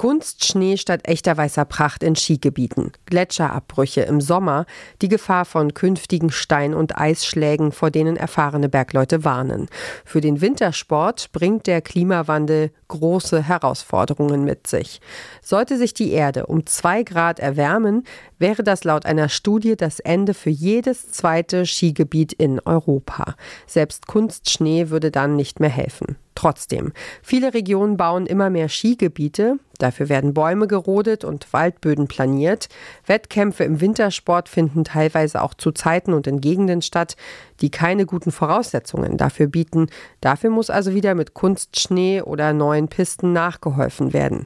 Kunstschnee statt echter weißer Pracht in Skigebieten, Gletscherabbrüche im Sommer, die Gefahr von künftigen Stein- und Eisschlägen, vor denen erfahrene Bergleute warnen. Für den Wintersport bringt der Klimawandel große Herausforderungen mit sich. Sollte sich die Erde um zwei Grad erwärmen, wäre das laut einer Studie das Ende für jedes zweite Skigebiet in Europa. Selbst Kunstschnee würde dann nicht mehr helfen. Trotzdem, viele Regionen bauen immer mehr Skigebiete, dafür werden Bäume gerodet und Waldböden planiert. Wettkämpfe im Wintersport finden teilweise auch zu Zeiten und in Gegenden statt, die keine guten Voraussetzungen dafür bieten. Dafür muss also wieder mit Kunstschnee oder neuen Pisten nachgeholfen werden.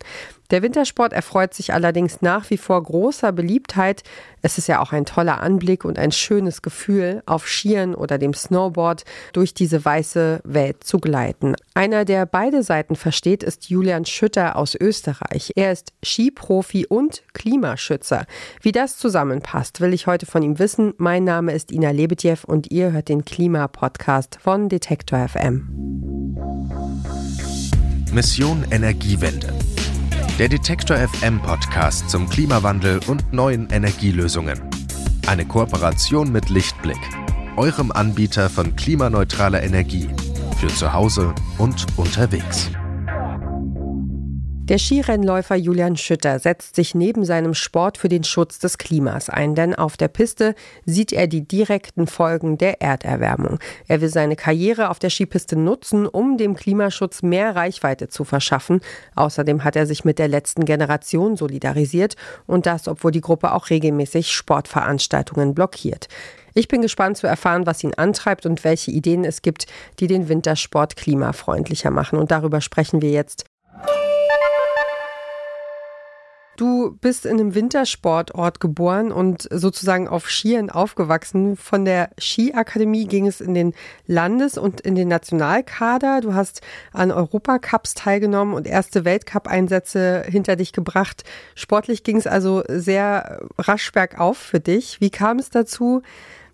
Der Wintersport erfreut sich allerdings nach wie vor großer Beliebtheit. Es ist ja auch ein toller Anblick und ein schönes Gefühl, auf Skiern oder dem Snowboard durch diese weiße Welt zu gleiten. Einer, der beide Seiten versteht, ist Julian Schütter aus Österreich. Er ist Skiprofi und Klimaschützer. Wie das zusammenpasst, will ich heute von ihm wissen. Mein Name ist Ina Lebetjew und ihr hört den Klimapodcast von Detektor FM. Mission Energiewende der Detektor FM Podcast zum Klimawandel und neuen Energielösungen. Eine Kooperation mit Lichtblick, eurem Anbieter von klimaneutraler Energie für zu Hause und unterwegs. Der Skirennläufer Julian Schütter setzt sich neben seinem Sport für den Schutz des Klimas ein, denn auf der Piste sieht er die direkten Folgen der Erderwärmung. Er will seine Karriere auf der Skipiste nutzen, um dem Klimaschutz mehr Reichweite zu verschaffen. Außerdem hat er sich mit der letzten Generation solidarisiert und das, obwohl die Gruppe auch regelmäßig Sportveranstaltungen blockiert. Ich bin gespannt zu erfahren, was ihn antreibt und welche Ideen es gibt, die den Wintersport klimafreundlicher machen. Und darüber sprechen wir jetzt Du bist in einem Wintersportort geboren und sozusagen auf Skiern aufgewachsen. Von der Skiakademie ging es in den Landes- und in den Nationalkader. Du hast an Europacups teilgenommen und erste Weltcup-Einsätze hinter dich gebracht. Sportlich ging es also sehr rasch bergauf für dich. Wie kam es dazu,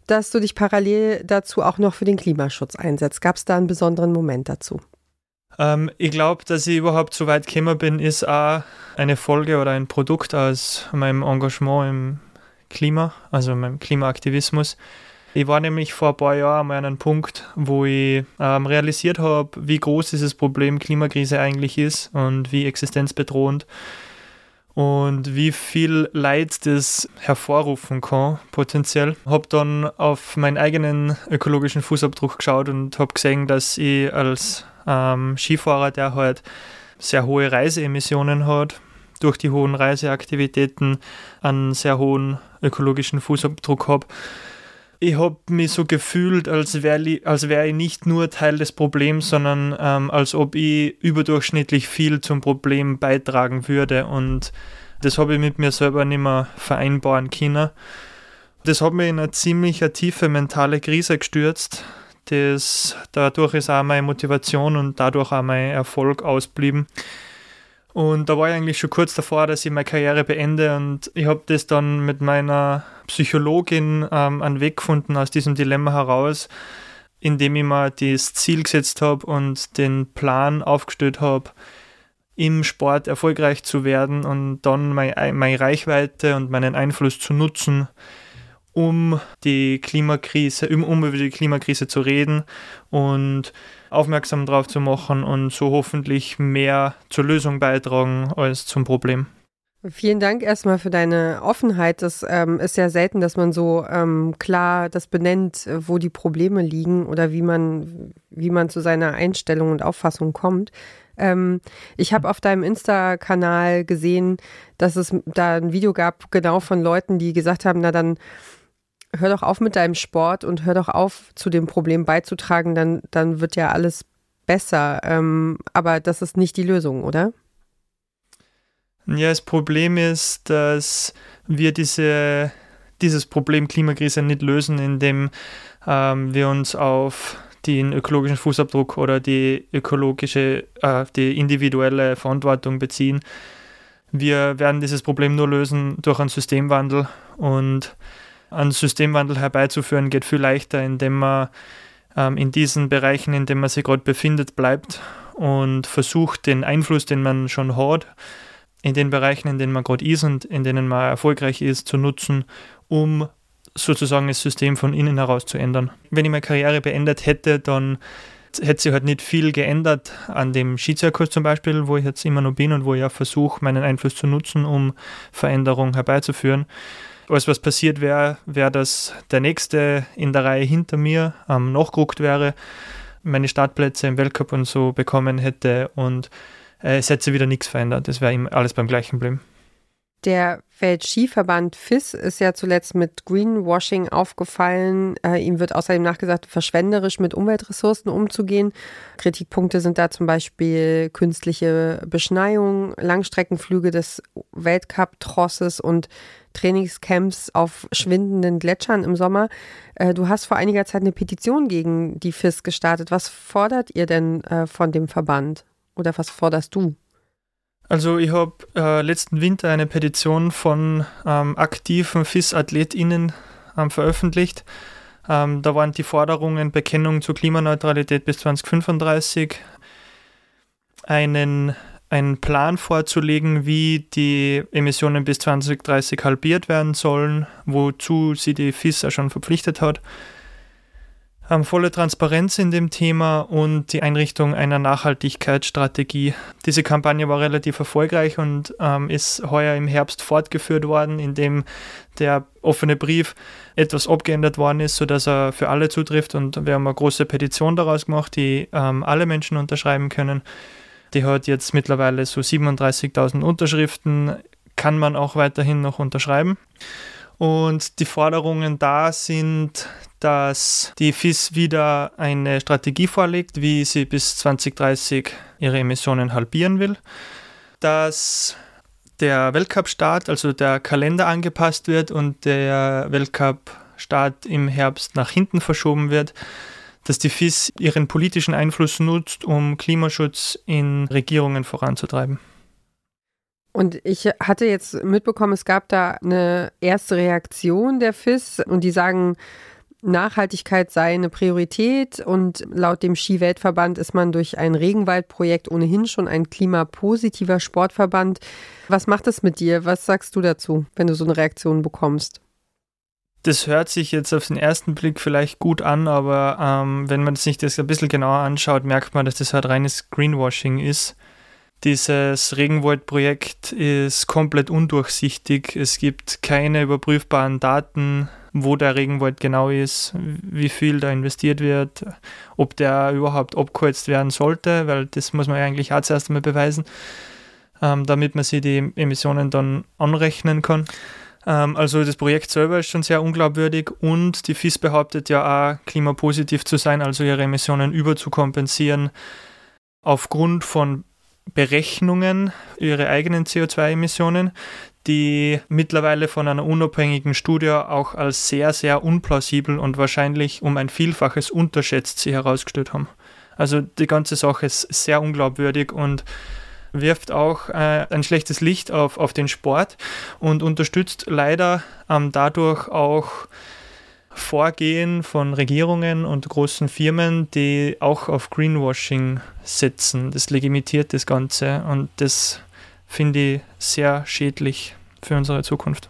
dass du dich parallel dazu auch noch für den Klimaschutz einsetzt? Gab es da einen besonderen Moment dazu? Ähm, ich glaube, dass ich überhaupt so weit gekommen bin, ist auch eine Folge oder ein Produkt aus meinem Engagement im Klima, also meinem Klimaaktivismus. Ich war nämlich vor ein paar Jahren an einem Punkt, wo ich ähm, realisiert habe, wie groß dieses Problem Klimakrise eigentlich ist und wie existenzbedrohend und wie viel Leid das hervorrufen kann, potenziell. Habe dann auf meinen eigenen ökologischen Fußabdruck geschaut und habe gesehen, dass ich als ähm, Skifahrer, der halt sehr hohe Reiseemissionen hat, durch die hohen Reiseaktivitäten einen sehr hohen ökologischen Fußabdruck habe. Ich habe mich so gefühlt, als wäre ich, wär ich nicht nur Teil des Problems, sondern ähm, als ob ich überdurchschnittlich viel zum Problem beitragen würde. Und das habe ich mit mir selber nicht mehr vereinbaren können. Das hat mich in eine ziemlich tiefe mentale Krise gestürzt, das, dadurch ist auch meine Motivation und dadurch auch mein Erfolg ausblieben. Und da war ich eigentlich schon kurz davor, dass ich meine Karriere beende und ich habe das dann mit meiner Psychologin ähm, einen Weg gefunden aus diesem Dilemma heraus, indem ich mir das Ziel gesetzt habe und den Plan aufgestellt habe, im Sport erfolgreich zu werden und dann meine, meine Reichweite und meinen Einfluss zu nutzen, um die Klimakrise, um über die Klimakrise zu reden und aufmerksam darauf zu machen und so hoffentlich mehr zur Lösung beitragen als zum Problem. Vielen Dank erstmal für deine Offenheit. Das ähm, ist ja selten, dass man so ähm, klar das benennt, wo die Probleme liegen oder wie man, wie man zu seiner Einstellung und Auffassung kommt. Ähm, ich habe auf deinem Insta-Kanal gesehen, dass es da ein Video gab, genau von Leuten, die gesagt haben, na dann hör doch auf mit deinem Sport und hör doch auf, zu dem Problem beizutragen, dann, dann wird ja alles besser. Ähm, aber das ist nicht die Lösung, oder? Ja, das Problem ist, dass wir diese, dieses Problem Klimakrise nicht lösen, indem ähm, wir uns auf den ökologischen Fußabdruck oder die ökologische, äh, die individuelle Verantwortung beziehen. Wir werden dieses Problem nur lösen durch einen Systemwandel und einen Systemwandel herbeizuführen geht viel leichter, indem man ähm, in diesen Bereichen, in denen man sich gerade befindet, bleibt und versucht, den Einfluss, den man schon hat, in den Bereichen, in denen man gerade ist und in denen man erfolgreich ist, zu nutzen, um sozusagen das System von innen heraus zu ändern. Wenn ich meine Karriere beendet hätte, dann hätte sich halt nicht viel geändert an dem Skizirkus zum Beispiel, wo ich jetzt immer noch bin und wo ich ja versuche, meinen Einfluss zu nutzen, um Veränderungen herbeizuführen. Alles, was passiert wäre, wäre, dass der Nächste in der Reihe hinter mir ähm, nachgerückt wäre, meine Startplätze im Weltcup und so bekommen hätte und äh, es hätte wieder nichts verändert. Es wäre ihm alles beim gleichen bleiben. Der Weltskiverband FIS ist ja zuletzt mit Greenwashing aufgefallen. Äh, ihm wird außerdem nachgesagt, verschwenderisch mit Umweltressourcen umzugehen. Kritikpunkte sind da zum Beispiel künstliche Beschneiung, Langstreckenflüge des Weltcup-Trosses und Trainingscamps auf schwindenden Gletschern im Sommer. Äh, du hast vor einiger Zeit eine Petition gegen die FIS gestartet. Was fordert ihr denn äh, von dem Verband? Oder was forderst du? Also ich habe äh, letzten Winter eine Petition von ähm, aktiven FIS-AthletInnen ähm, veröffentlicht. Ähm, da waren die Forderungen Bekennung zur Klimaneutralität bis 2035, einen, einen Plan vorzulegen, wie die Emissionen bis 2030 halbiert werden sollen, wozu sie die FIS ja schon verpflichtet hat ähm, volle Transparenz in dem Thema und die Einrichtung einer Nachhaltigkeitsstrategie. Diese Kampagne war relativ erfolgreich und ähm, ist heuer im Herbst fortgeführt worden, indem der offene Brief etwas abgeändert worden ist, sodass er für alle zutrifft und wir haben eine große Petition daraus gemacht, die ähm, alle Menschen unterschreiben können. Die hat jetzt mittlerweile so 37.000 Unterschriften, kann man auch weiterhin noch unterschreiben. Und die Forderungen da sind, dass die FIS wieder eine Strategie vorlegt, wie sie bis 2030 ihre Emissionen halbieren will, dass der Weltcup-Start, also der Kalender angepasst wird und der Weltcup-Start im Herbst nach hinten verschoben wird, dass die FIS ihren politischen Einfluss nutzt, um Klimaschutz in Regierungen voranzutreiben. Und ich hatte jetzt mitbekommen, es gab da eine erste Reaktion der FIS und die sagen, Nachhaltigkeit sei eine Priorität und laut dem Skiweltverband ist man durch ein Regenwaldprojekt ohnehin schon ein klimapositiver Sportverband. Was macht das mit dir? Was sagst du dazu, wenn du so eine Reaktion bekommst? Das hört sich jetzt auf den ersten Blick vielleicht gut an, aber ähm, wenn man sich das ein bisschen genauer anschaut, merkt man, dass das halt reines Greenwashing ist. Dieses Regenwaldprojekt ist komplett undurchsichtig. Es gibt keine überprüfbaren Daten, wo der Regenwald genau ist, wie viel da investiert wird, ob der überhaupt abgeholzt werden sollte, weil das muss man ja eigentlich auch zuerst einmal beweisen, ähm, damit man sich die Emissionen dann anrechnen kann. Ähm, also das Projekt selber ist schon sehr unglaubwürdig und die FIS behauptet ja auch klimapositiv zu sein, also ihre Emissionen überzukompensieren aufgrund von Berechnungen ihre eigenen CO2-Emissionen, die mittlerweile von einer unabhängigen Studie auch als sehr, sehr unplausibel und wahrscheinlich um ein Vielfaches unterschätzt sie herausgestellt haben. Also die ganze Sache ist sehr unglaubwürdig und wirft auch äh, ein schlechtes Licht auf, auf den Sport und unterstützt leider ähm, dadurch auch Vorgehen von Regierungen und großen Firmen, die auch auf Greenwashing setzen. Das legitimiert das Ganze und das finde ich sehr schädlich für unsere Zukunft.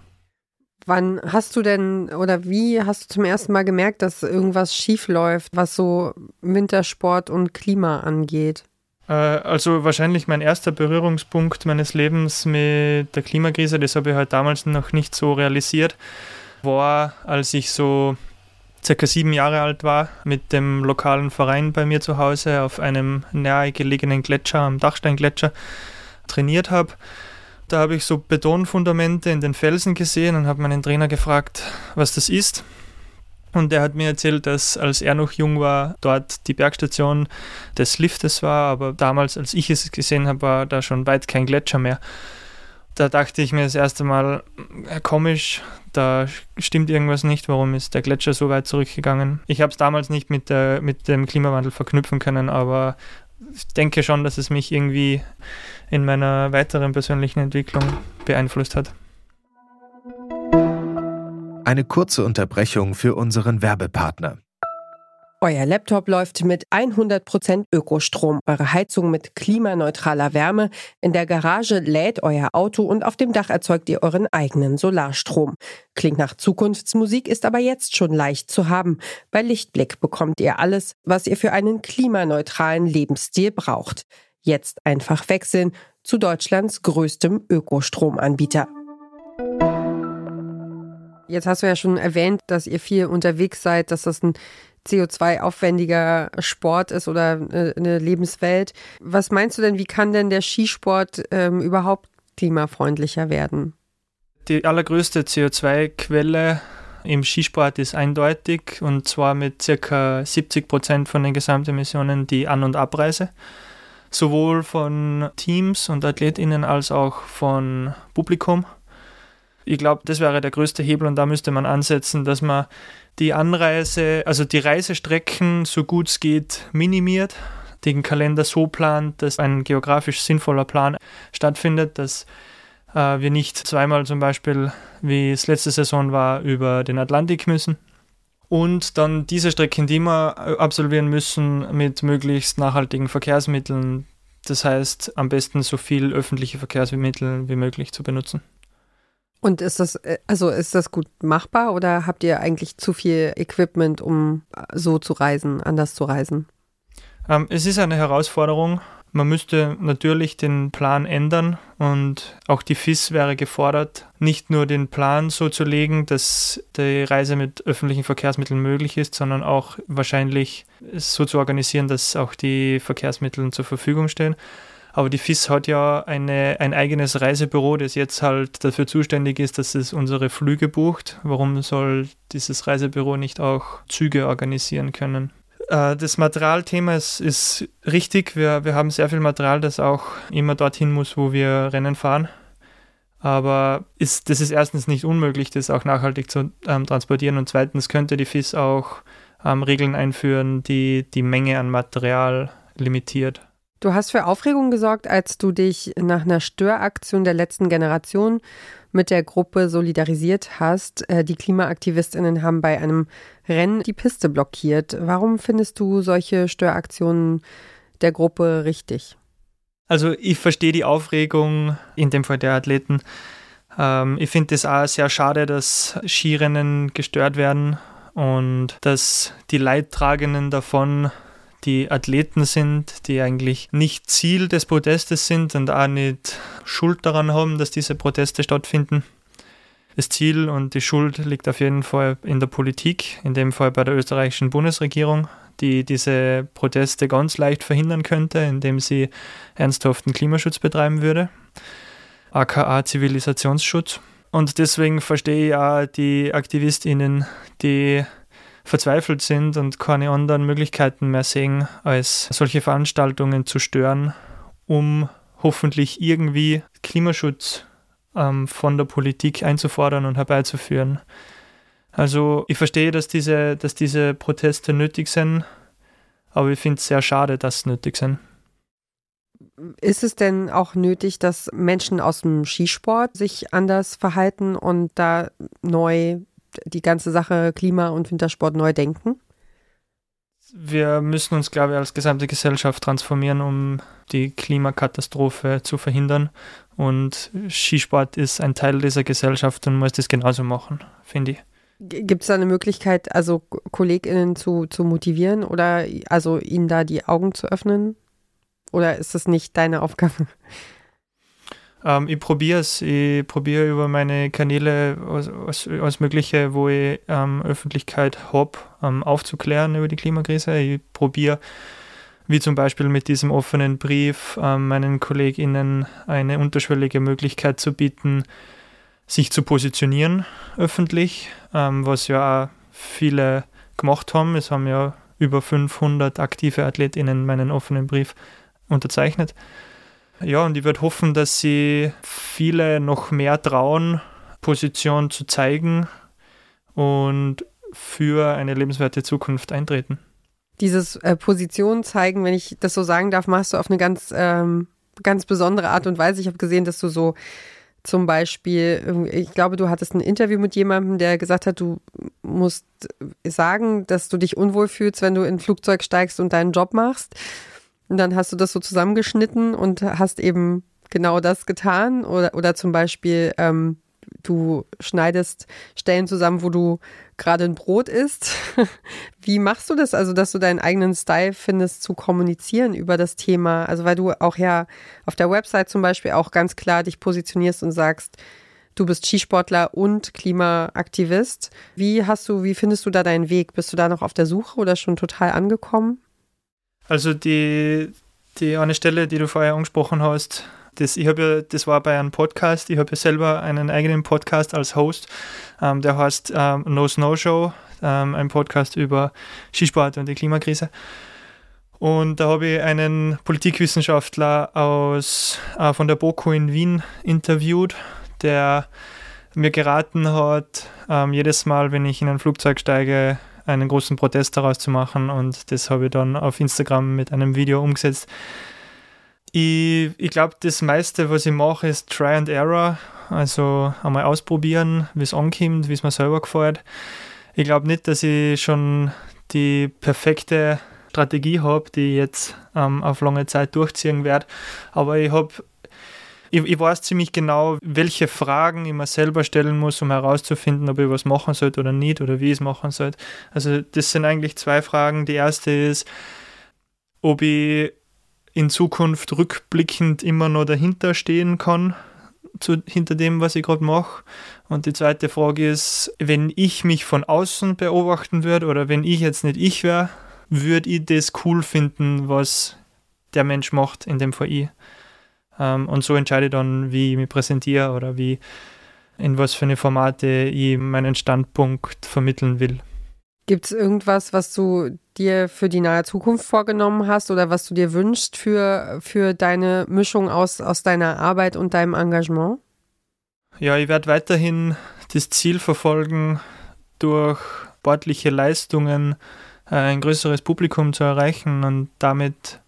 Wann hast du denn oder wie hast du zum ersten Mal gemerkt, dass irgendwas schief läuft, was so Wintersport und Klima angeht? Äh, also wahrscheinlich mein erster Berührungspunkt meines Lebens mit der Klimakrise, das habe ich halt damals noch nicht so realisiert war, als ich so circa sieben Jahre alt war, mit dem lokalen Verein bei mir zu Hause auf einem nahegelegenen Gletscher, am Dachsteingletscher, trainiert habe. Da habe ich so Betonfundamente in den Felsen gesehen und habe meinen Trainer gefragt, was das ist. Und er hat mir erzählt, dass als er noch jung war, dort die Bergstation des Liftes war, aber damals, als ich es gesehen habe, war da schon weit kein Gletscher mehr da dachte ich mir das erste Mal, äh, komisch, da stimmt irgendwas nicht, warum ist der Gletscher so weit zurückgegangen. Ich habe es damals nicht mit, der, mit dem Klimawandel verknüpfen können, aber ich denke schon, dass es mich irgendwie in meiner weiteren persönlichen Entwicklung beeinflusst hat. Eine kurze Unterbrechung für unseren Werbepartner. Euer Laptop läuft mit 100% Ökostrom, eure Heizung mit klimaneutraler Wärme, in der Garage lädt euer Auto und auf dem Dach erzeugt ihr euren eigenen Solarstrom. Klingt nach Zukunftsmusik, ist aber jetzt schon leicht zu haben. Bei Lichtblick bekommt ihr alles, was ihr für einen klimaneutralen Lebensstil braucht. Jetzt einfach wechseln zu Deutschlands größtem Ökostromanbieter. Jetzt hast du ja schon erwähnt, dass ihr viel unterwegs seid, dass das ein CO2-aufwendiger Sport ist oder äh, eine Lebenswelt. Was meinst du denn, wie kann denn der Skisport ähm, überhaupt klimafreundlicher werden? Die allergrößte CO2-Quelle im Skisport ist eindeutig und zwar mit circa 70 Prozent von den Gesamtemissionen die An- und Abreise. Sowohl von Teams und AthletInnen als auch von Publikum. Ich glaube, das wäre der größte Hebel und da müsste man ansetzen, dass man die Anreise, also die Reisestrecken so gut es geht minimiert, den Kalender so plant, dass ein geografisch sinnvoller Plan stattfindet, dass äh, wir nicht zweimal zum Beispiel, wie es letzte Saison war, über den Atlantik müssen. Und dann diese Strecken, die wir absolvieren müssen, mit möglichst nachhaltigen Verkehrsmitteln. Das heißt, am besten so viel öffentliche Verkehrsmittel wie möglich zu benutzen. Und ist das, äh, also ist das gut machbar oder habt ihr eigentlich zu viel Equipment, um äh, so zu reisen, anders zu reisen? Ähm, es ist eine Herausforderung. Man müsste natürlich den Plan ändern und auch die FIS wäre gefordert, nicht nur den Plan so zu legen, dass die Reise mit öffentlichen Verkehrsmitteln möglich ist, sondern auch wahrscheinlich so zu organisieren, dass auch die Verkehrsmittel zur Verfügung stehen. Aber die FIS hat ja eine, ein eigenes Reisebüro, das jetzt halt dafür zuständig ist, dass es unsere Flüge bucht. Warum soll dieses Reisebüro nicht auch Züge organisieren können? Äh, das Materialthema ist, ist richtig. Wir, wir haben sehr viel Material, das auch immer dorthin muss, wo wir Rennen fahren. Aber ist, das ist erstens nicht unmöglich, das auch nachhaltig zu ähm, transportieren. Und zweitens könnte die FIS auch ähm, Regeln einführen, die die Menge an Material limitiert. Du hast für Aufregung gesorgt, als du dich nach einer Störaktion der letzten Generation mit der Gruppe solidarisiert hast. Äh, die Klimaaktivistinnen haben bei einem Rennen die Piste blockiert. Warum findest du solche Störaktionen der Gruppe richtig? Also ich verstehe die Aufregung in dem Fall der Athleten. Ähm, ich finde es auch sehr schade, dass Skirennen gestört werden und dass die Leidtragenden davon die Athleten sind, die eigentlich nicht Ziel des Protestes sind und auch nicht Schuld daran haben, dass diese Proteste stattfinden. Das Ziel und die Schuld liegt auf jeden Fall in der Politik, in dem Fall bei der österreichischen Bundesregierung, die diese Proteste ganz leicht verhindern könnte, indem sie ernsthaften Klimaschutz betreiben würde, aka Zivilisationsschutz. Und deswegen verstehe ich auch die AktivistInnen, die verzweifelt sind und keine anderen Möglichkeiten mehr sehen, als solche Veranstaltungen zu stören, um hoffentlich irgendwie Klimaschutz ähm, von der Politik einzufordern und herbeizuführen. Also ich verstehe, dass diese, dass diese Proteste nötig sind, aber ich finde es sehr schade, dass sie nötig sind. Ist es denn auch nötig, dass Menschen aus dem Skisport sich anders verhalten und da neu die ganze Sache Klima- und Wintersport neu denken? Wir müssen uns, glaube ich, als gesamte Gesellschaft transformieren, um die Klimakatastrophe zu verhindern. Und Skisport ist ein Teil dieser Gesellschaft und muss das genauso machen, finde ich. Gibt es da eine Möglichkeit, also KollegInnen zu, zu motivieren oder also ihnen da die Augen zu öffnen? Oder ist das nicht deine Aufgabe? Ähm, ich probiere es. Ich probiere über meine Kanäle als, Mögliche, wo ich ähm, Öffentlichkeit habe, ähm, aufzuklären über die Klimakrise. Ich probiere, wie zum Beispiel mit diesem offenen Brief, ähm, meinen KollegInnen eine unterschwellige Möglichkeit zu bieten, sich zu positionieren öffentlich, ähm, was ja auch viele gemacht haben. Es haben ja über 500 aktive AthletInnen meinen offenen Brief unterzeichnet. Ja, und ich würde hoffen, dass sie viele noch mehr trauen, Position zu zeigen und für eine lebenswerte Zukunft eintreten. Dieses äh, Position zeigen, wenn ich das so sagen darf, machst du auf eine ganz, ähm, ganz besondere Art und Weise. Ich habe gesehen, dass du so zum Beispiel, ich glaube, du hattest ein Interview mit jemandem, der gesagt hat, du musst sagen, dass du dich unwohl fühlst, wenn du in ein Flugzeug steigst und deinen Job machst. Und dann hast du das so zusammengeschnitten und hast eben genau das getan. Oder, oder zum Beispiel, ähm, du schneidest Stellen zusammen, wo du gerade ein Brot isst. Wie machst du das? Also, dass du deinen eigenen Style findest, zu kommunizieren über das Thema? Also, weil du auch ja auf der Website zum Beispiel auch ganz klar dich positionierst und sagst, du bist Skisportler und Klimaaktivist. Wie hast du, wie findest du da deinen Weg? Bist du da noch auf der Suche oder schon total angekommen? Also die, die eine Stelle, die du vorher angesprochen hast, das, ich ja, das war bei einem Podcast, ich habe ja selber einen eigenen Podcast als Host, ähm, der heißt ähm, No Snow Show, ähm, ein Podcast über Skisport und die Klimakrise. Und da habe ich einen Politikwissenschaftler aus, äh, von der BOKU in Wien interviewt, der mir geraten hat, ähm, jedes Mal, wenn ich in ein Flugzeug steige, einen großen Protest daraus zu machen. Und das habe ich dann auf Instagram mit einem Video umgesetzt. Ich, ich glaube, das meiste, was ich mache, ist Try and Error. Also einmal ausprobieren, wie es ankommt, wie es mir selber gefällt. Ich glaube nicht, dass ich schon die perfekte Strategie habe, die ich jetzt ähm, auf lange Zeit durchziehen werde. Aber ich habe ich, ich, weiß ziemlich genau, welche Fragen ich mir selber stellen muss, um herauszufinden, ob ich was machen sollte oder nicht oder wie ich es machen sollte. Also das sind eigentlich zwei Fragen. Die erste ist, ob ich in Zukunft rückblickend immer noch dahinter stehen kann, zu, hinter dem, was ich gerade mache. Und die zweite Frage ist, wenn ich mich von außen beobachten würde oder wenn ich jetzt nicht ich wäre, würde ich das cool finden, was der Mensch macht, in dem ich. Ähm, und so entscheide ich dann, wie ich mich präsentiere oder wie, in was für eine Formate ich meinen Standpunkt vermitteln will. Gibt es irgendwas, was du dir für die nahe Zukunft vorgenommen hast oder was du dir wünschst für, für deine Mischung aus, aus deiner Arbeit und deinem Engagement? Ja, ich werde weiterhin das Ziel verfolgen, durch sportliche Leistungen äh, ein größeres Publikum zu erreichen und damit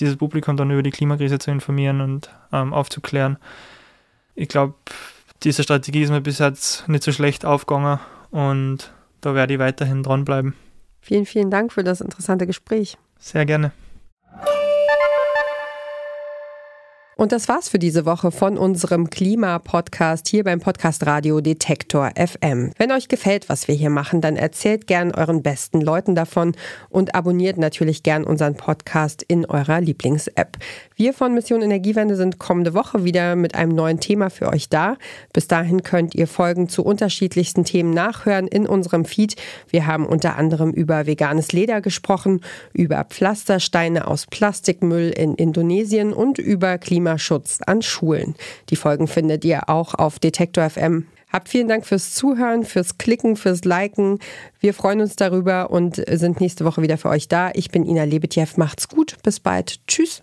dieses Publikum dann über die Klimakrise zu informieren und ähm, aufzuklären. Ich glaube, diese Strategie ist mir bis jetzt nicht so schlecht aufgegangen und da werde ich weiterhin dranbleiben. Vielen, vielen Dank für das interessante Gespräch. Sehr gerne. Und das war's für diese Woche von unserem Klima-Podcast hier beim Podcast Radio Detektor FM. Wenn euch gefällt, was wir hier machen, dann erzählt gern euren besten Leuten davon und abonniert natürlich gern unseren Podcast in eurer Lieblings-App. Wir von Mission Energiewende sind kommende Woche wieder mit einem neuen Thema für euch da. Bis dahin könnt ihr Folgen zu unterschiedlichsten Themen nachhören in unserem Feed. Wir haben unter anderem über veganes Leder gesprochen, über Pflastersteine aus Plastikmüll in Indonesien und über Klima Klimaschutz an Schulen. Die Folgen findet ihr auch auf Detektor FM. Habt vielen Dank fürs Zuhören, fürs Klicken, fürs Liken. Wir freuen uns darüber und sind nächste Woche wieder für euch da. Ich bin Ina Lebetjew. Macht's gut. Bis bald. Tschüss.